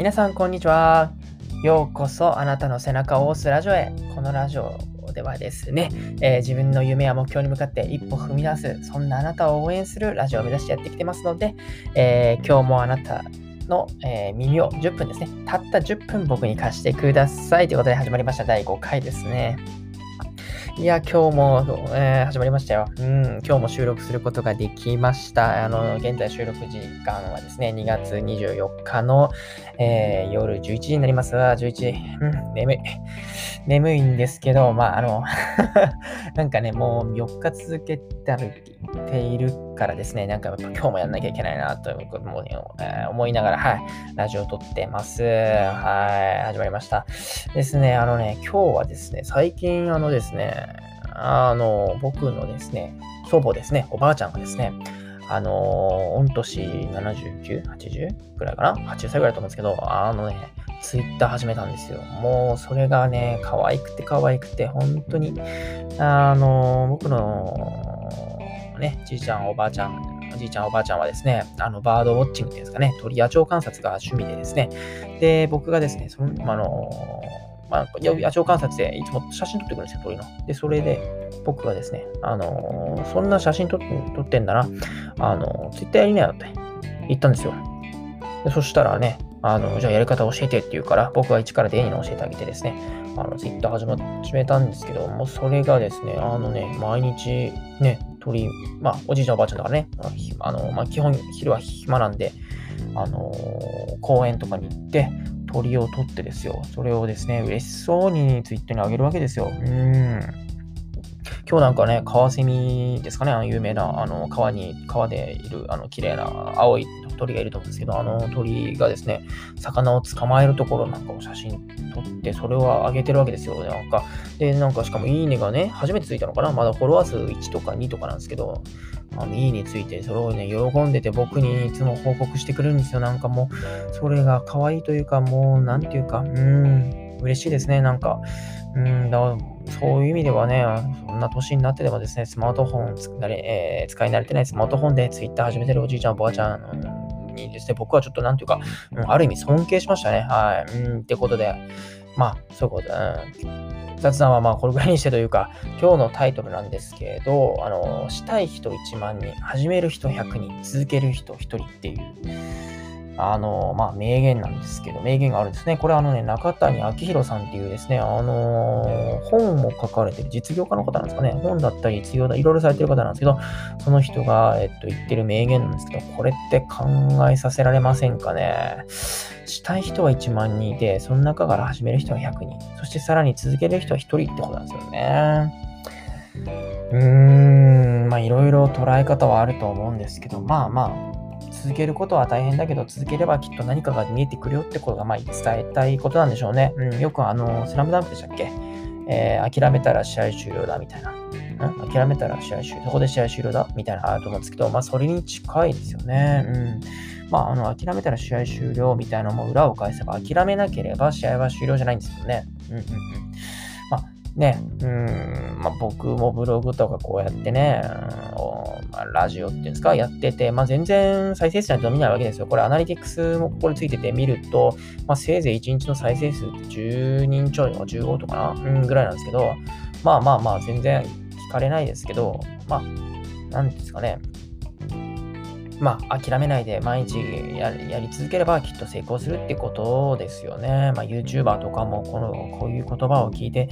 皆さん、こんにちは。ようこそあなたの背中を押すラジオへ。このラジオではですね、えー、自分の夢や目標に向かって一歩踏み出す、そんなあなたを応援するラジオを目指してやってきてますので、えー、今日もあなたの、えー、耳を10分ですね、たった10分僕に貸してくださいということで始まりました第5回ですね。いや、今日も、えー、始まりましたよ。うん、今日も収録することができました。あの、現在収録時間はですね、2月24日の、えー、夜11時になりますわ、11時、うん、眠い。眠いんですけど、まあ、あの なんかね、もう4日続けているからですね、なんか今日もやんなきゃいけないなということも、え、思いながら、はい、ラジオを撮ってます。はい、始まりました。ですね、あのね、今日はですね、最近あのですね、あの、僕のですね、祖母ですね、おばあちゃんがですね、あの御年79、80ぐらいかな ?80 歳ぐらいだと思うんですけど、あのね、ツイッター始めたんですよ。もう、それがね、可愛くて可愛くて、本当に、あの僕の、ね、じいちゃん、おばあちゃん、おじいちゃん、おばあちゃんはですね、あの、バードウォッチングですかね、鳥野鳥観察が趣味でですね、で、僕がですね、その、あのまあ、野鳥観察でいつも写真撮ってくるんですよ、鳥の。で、それで、僕がですね、あの、そんな写真撮って撮ってんだな、あのー、ツイッターやりなよって言ったんですよ。でそしたらね、あの、じゃあやり方教えてって言うから、僕が一からデニの教えてあげてですね、あの、ツイッター始めたんですけどもう、それがですね、あのね、毎日ね、鳥、まあ、おじいちゃんおばあちゃんだからね、あの、まあ、基本昼は暇なんで、あのー、公園とかに行って、鳥を取ってですよ、それをですね、嬉しそうにツイッターにあげるわけですよ。うん。今日なんかね、カワセミですかね、あの有名な、あの、川に、川でいる、あの、綺麗な青い鳥がいると思うんですけど、あの鳥がですね、魚を捕まえるところなんかを写真撮って、それを上げてるわけですよ。なんか、で、なんかしかもいいねがね、初めてついたのかなまだフォロワー数1とか2とかなんですけど、あのいいねついて、それをね、喜んでて僕にいつも報告してくれるんですよ。なんかもう、それが可愛いというか、もう、なんていうか、うん、嬉しいですね。なんか、うん、だそういう意味ではね、そんな年になってでもですね、スマートフォン使,、えー、使い慣れてないスマートフォンで Twitter 始めてるおじいちゃん、おばあちゃん、にですね、僕はちょっとなんていうか、うん、ある意味尊敬しましたね。はい。うん、ってことで、まあ、そういうことで、うん、雑談はまあこれぐらいにしてというか、今日のタイトルなんですけど、あの、したい人1万人、始める人100人、続ける人1人っていう、あの、まあ、名言なんですけど、名言があるんですね。これあのね、中谷明宏さんっていうですね、あの本も書かれてる実業家の方なんですかね。本だったり、実業だ、いろいろされてる方なんですけど、その人が、えっと、言ってる名言なんですけど、これって考えさせられませんかね。したい人は1万人いて、その中から始める人は100人。そしてさらに続ける人は1人ってことなんですよね。うーん、まあいろいろ捉え方はあると思うんですけど、まあまあ、続けることは大変だけど、続ければきっと何かが見えてくるよってことが、まあ、伝えたいことなんでしょうね。うん、よくあの、スラムダンクでしたっけ？えー、諦めたら試合終了だみたいな。うん、諦めたら試合終了、そこで試合終了だみたいなあると思うんですけど、まあ、それに近いですよね。うん。まあ、あの、諦めたら試合終了みたいなのも裏を返せば、諦めなければ試合は終了じゃないんですよね。うんうんうん。ね、うん、まあ、僕もブログとかこうやってね、まあ、ラジオっていうんですか、やってて、まあ、全然再生数なんて伸びないわけですよ。これアナリティクスもここについてて見ると、まあ、せいぜい1日の再生数って10人ちょいの15とかな、うん、ぐらいなんですけど、まあまあまあ、全然聞かれないですけど、まあ、なんですかね、まあ、諦めないで毎日やり続ければきっと成功するってことですよね。まあ、YouTuber とかもこのこういう言葉を聞いて、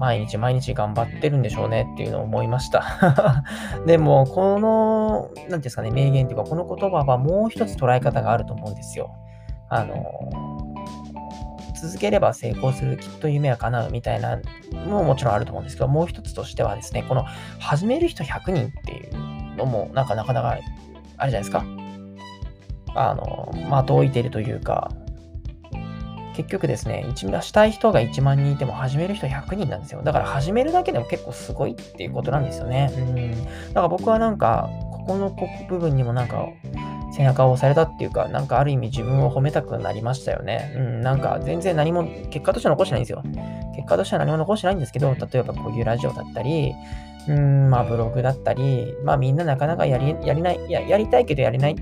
毎日毎日頑張ってるんでしょうねっていうのを思いました でも、この、なんていうんですかね、名言っていうか、この言葉はもう一つ捉え方があると思うんですよ。あの、続ければ成功する、きっと夢は叶うみたいなのももちろんあると思うんですけど、もう一つとしてはですね、この始める人100人っていうのも、なんかなかなかあるじゃないですか。あの、的を置いてるというか、結局ですね、したい人が1万人いても始める人100人なんですよ。だから始めるだけでも結構すごいっていうことなんですよね。うん。だから僕はなんか、ここの部分にもなんか、背中を押されたっていうか、なんかある意味自分を褒めたくなりましたよね。うん、なんか全然何も、結果としては残してないんですよ。結果としては何も残してないんですけど、例えばこういうラジオだったり、うん、まあブログだったり、まあみんななかなかやりやりないや、やりたいけどやれない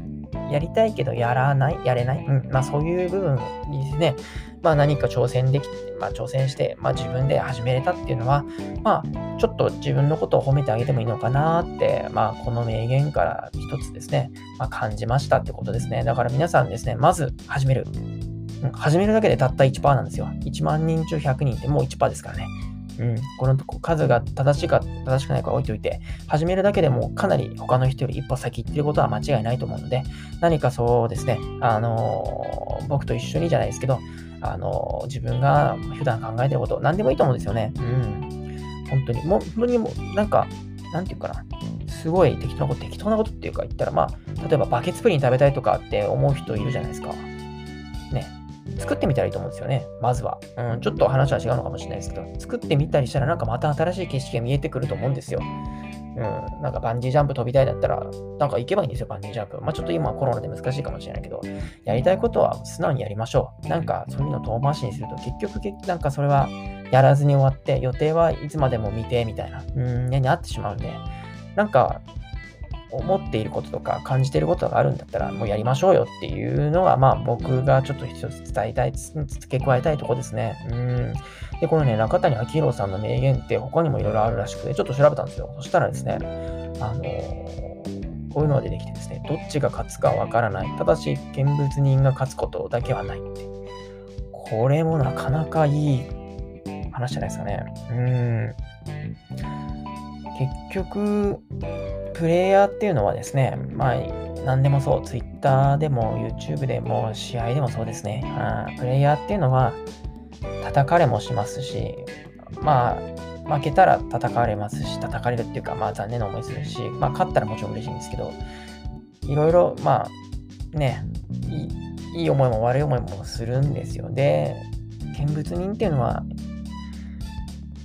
やりたいけどやらない、やれない、うん、まあそういう部分ですね、まあ何か挑戦できて、まあ挑戦して、まあ自分で始めれたっていうのは、まあちょっと自分のことを褒めてあげてもいいのかなって、まあこの名言から一つですね、まあ感じましたってことですね。だから皆さんですね、まず始める。うん始めるだけでたった1%なんですよ。1万人中100人ってもう1%ですからね。うん、この数が正しいか正しくないか置いといて、始めるだけでもかなり他の人より一歩先行ってることは間違いないと思うので、何かそうですね、あのー、僕と一緒にじゃないですけど、あのー、自分が普段考えてること、何でもいいと思うんですよね。うん。本当に。もう、本当にもう、なんか、なんていうかな。すごい適当なこと、適当なことっていうか言ったら、まあ、例えばバケツプリン食べたいとかって思う人いるじゃないですか。ね。作ってみたらいいと思うんですよね。まずは。うん、ちょっと話は違うのかもしれないですけど、作ってみたりしたらなんかまた新しい景色が見えてくると思うんですよ。うん、なんかバンジージャンプ飛びたいだったら、なんか行けばいいんですよ、バンジージャンプ。まあちょっと今はコロナで難しいかもしれないけど、やりたいことは素直にやりましょう。なんかそういうの遠回しにすると、結局、なんかそれはやらずに終わって、予定はいつまでも見て、みたいな、うん、ね、にあってしまうんで、なんか思っていることとか感じていることがあるんだったら、もうやりましょうよっていうのが、まあ僕がちょっと一つ伝えたい、付け加えたいとこですね。うん。で、このね、中谷明宏さんの名言って他にもいろいろあるらしくて、ちょっと調べたんですよ。そしたらですね、あのー、こういうのが出てきてですね、どっちが勝つかわからない。ただし、見物人が勝つことだけはないって。これもなかなかいい話じゃないですかね。うん。結局、プレイヤーっていうのはですね、まあ、何でもそう、Twitter でも YouTube でも試合でもそうですね。プレイヤーっていうのは叩かれもしますし、まあ、負けたら叩かれますし、叩かれるっていうか、まあ残念な思いするし、まあ勝ったらもちろん嬉しいんですけど、いろいろ、まあね、いいい思いも悪い思いもするんですよ。で、見物人っていうのは、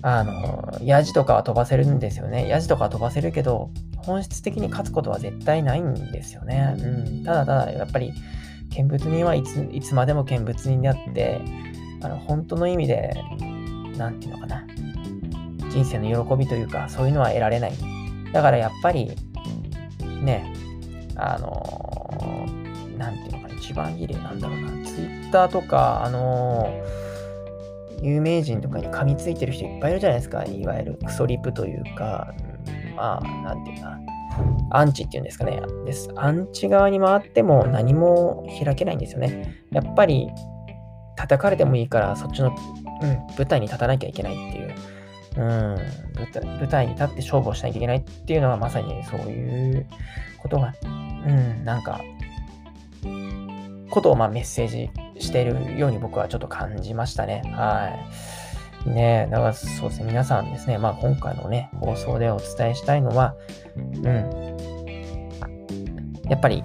あの、ヤジとかは飛ばせるんですよね。ヤジとかは飛ばせるけど、本質的に勝つことは絶対ないんですよね。うん、ただただ、やっぱり、見物人はいついつまでも見物人であって、あの本当の意味で、なんていうのかな、人生の喜びというか、そういうのは得られない。だからやっぱり、ね、あのー、なんていうのかな、一番いい例なんだろうな、Twitter とか、あの、有名人とかに噛みついてる人いっぱいいるじゃないですか、いわゆるクソリプというか、まあ、なんていうか、アンチっていうんですかね。です。アンチ側に回っても何も開けないんですよね。やっぱり、叩かれてもいいから、そっちの、うん、舞台に立たなきゃいけないっていう。うん、舞台に立って勝負をしなきゃいけないっていうのはまさにそういうことが、うん、なんか、ことをまメッセージしてるように僕はちょっと感じましたね。はい。ねえだからそうですね、皆さんですね、まあ今回のね、放送でお伝えしたいのは、うん、やっぱり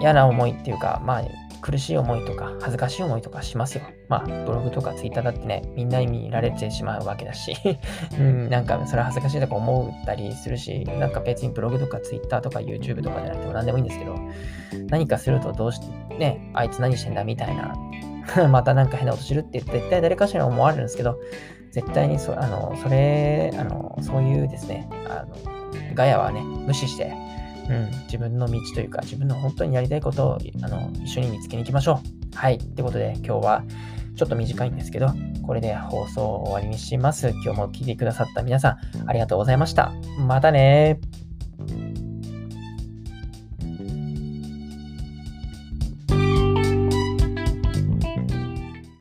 嫌な思いっていうか、まあ苦しい思いとか恥ずかしい思いとかしますよ。まあブログとかツイッターだってね、みんなに見られてしまうわけだし、うん、なんかそれは恥ずかしいとか思ったりするし、なんか別にブログとかツイッターとか YouTube とかじゃなくても何でもいいんですけど、何かするとどうしてね、あいつ何してんだみたいな またなんか変なことするって絶対誰かしら思われるんですけど、絶対にそあのそれあの、そういうですね、あのガヤはね、無視して、うん、自分の道というか、自分の本当にやりたいことをあの一緒に見つけに行きましょう。はい。ってことで、今日はちょっと短いんですけど、これで放送を終わりにします。今日も聞いてくださった皆さん、ありがとうございました。またね